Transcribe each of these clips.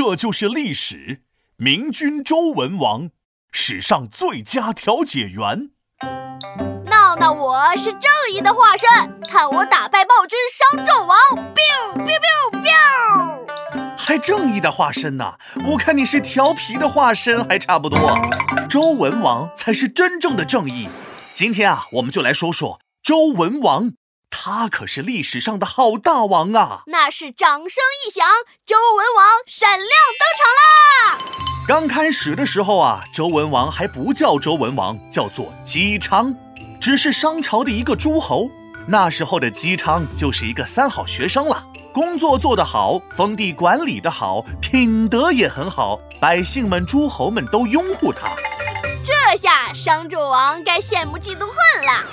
这就是历史。明君周文王，史上最佳调解员。闹闹，我是正义的化身，看我打败暴君商纣王！biu biu biu biu。还正义的化身呢？我看你是调皮的化身，还差不多。周文王才是真正的正义。今天啊，我们就来说说周文王。他可是历史上的好大王啊！那是掌声一响，周文王闪亮登场啦！刚开始的时候啊，周文王还不叫周文王，叫做姬昌，只是商朝的一个诸侯。那时候的姬昌就是一个三好学生了，工作做得好，封地管理得好，品德也很好，百姓们、诸侯们都拥护他。这下商纣王该羡慕嫉妒恨了。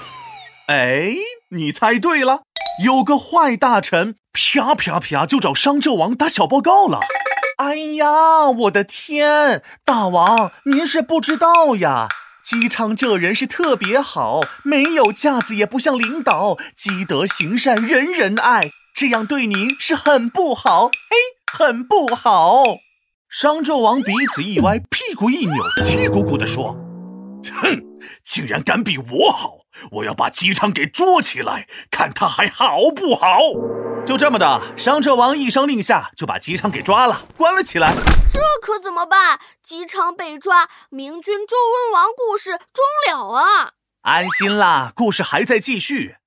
哎，你猜对了，有个坏大臣，啪啪啪就找商纣王打小报告了。哎呀，我的天，大王您是不知道呀，姬昌这人是特别好，没有架子，也不像领导，积德行善，人人爱，这样对您是很不好，嘿，很不好。商纣王鼻子一歪，屁股一扭，气鼓鼓地说：“哼，竟然敢比我好！”我要把姬昌给捉起来，看他还好不好。就这么的，商纣王一声令下，就把姬昌给抓了，关了起来。这可怎么办？姬昌被抓，明君周文王故事终了啊！安心啦，故事还在继续。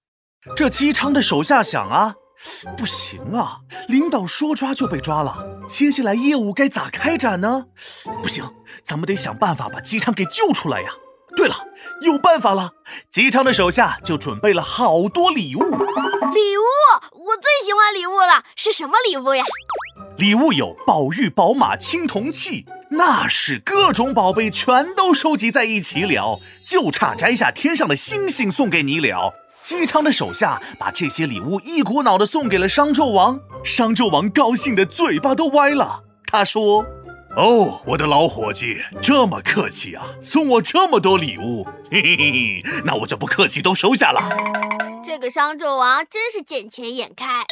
这姬昌的手下想啊，不行啊，领导说抓就被抓了，接下来业务该咋开展呢？不行，咱们得想办法把姬昌给救出来呀。对了，有办法了！姬昌的手下就准备了好多礼物。礼物，我最喜欢礼物了。是什么礼物呀？礼物有宝玉、宝马、青铜器，那是各种宝贝全都收集在一起了，就差摘下天上的星星送给你了。姬昌的手下把这些礼物一股脑的送给了商纣王，商纣王高兴的嘴巴都歪了。他说。哦，我的老伙计，这么客气啊，送我这么多礼物，嘿嘿嘿，那我就不客气，都收下了。这个商纣王真是见钱眼开。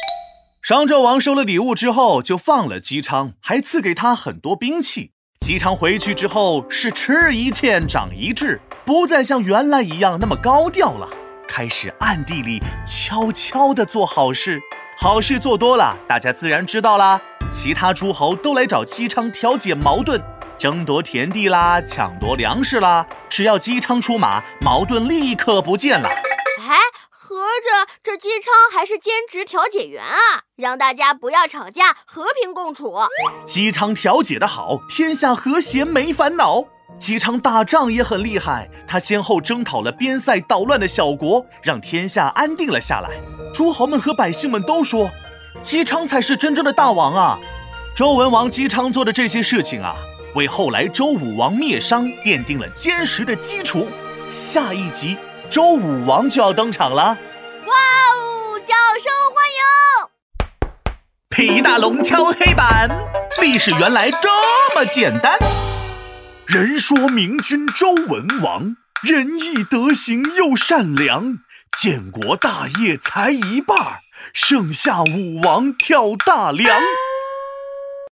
商纣王收了礼物之后，就放了姬昌，还赐给他很多兵器。姬昌回去之后是吃一堑长一智，不再像原来一样那么高调了，开始暗地里悄悄地做好事。好事做多了，大家自然知道啦。其他诸侯都来找姬昌调解矛盾，争夺田地啦，抢夺粮食啦。只要姬昌出马，矛盾立刻不见了。哎，合着这姬昌还是兼职调解员啊？让大家不要吵架，和平共处。姬昌调解的好，天下和谐没烦恼。姬昌打仗也很厉害，他先后征讨了边塞捣乱的小国，让天下安定了下来。诸侯们和百姓们都说。姬昌才是真正的大王啊！周文王姬昌做的这些事情啊，为后来周武王灭商奠定了坚实的基础。下一集周武王就要登场了！哇哦，掌声欢迎！皮大龙敲黑板，历史原来这么简单。人说明君周文王仁义德行又善良，建国大业才一半儿。剩下武王跳大梁。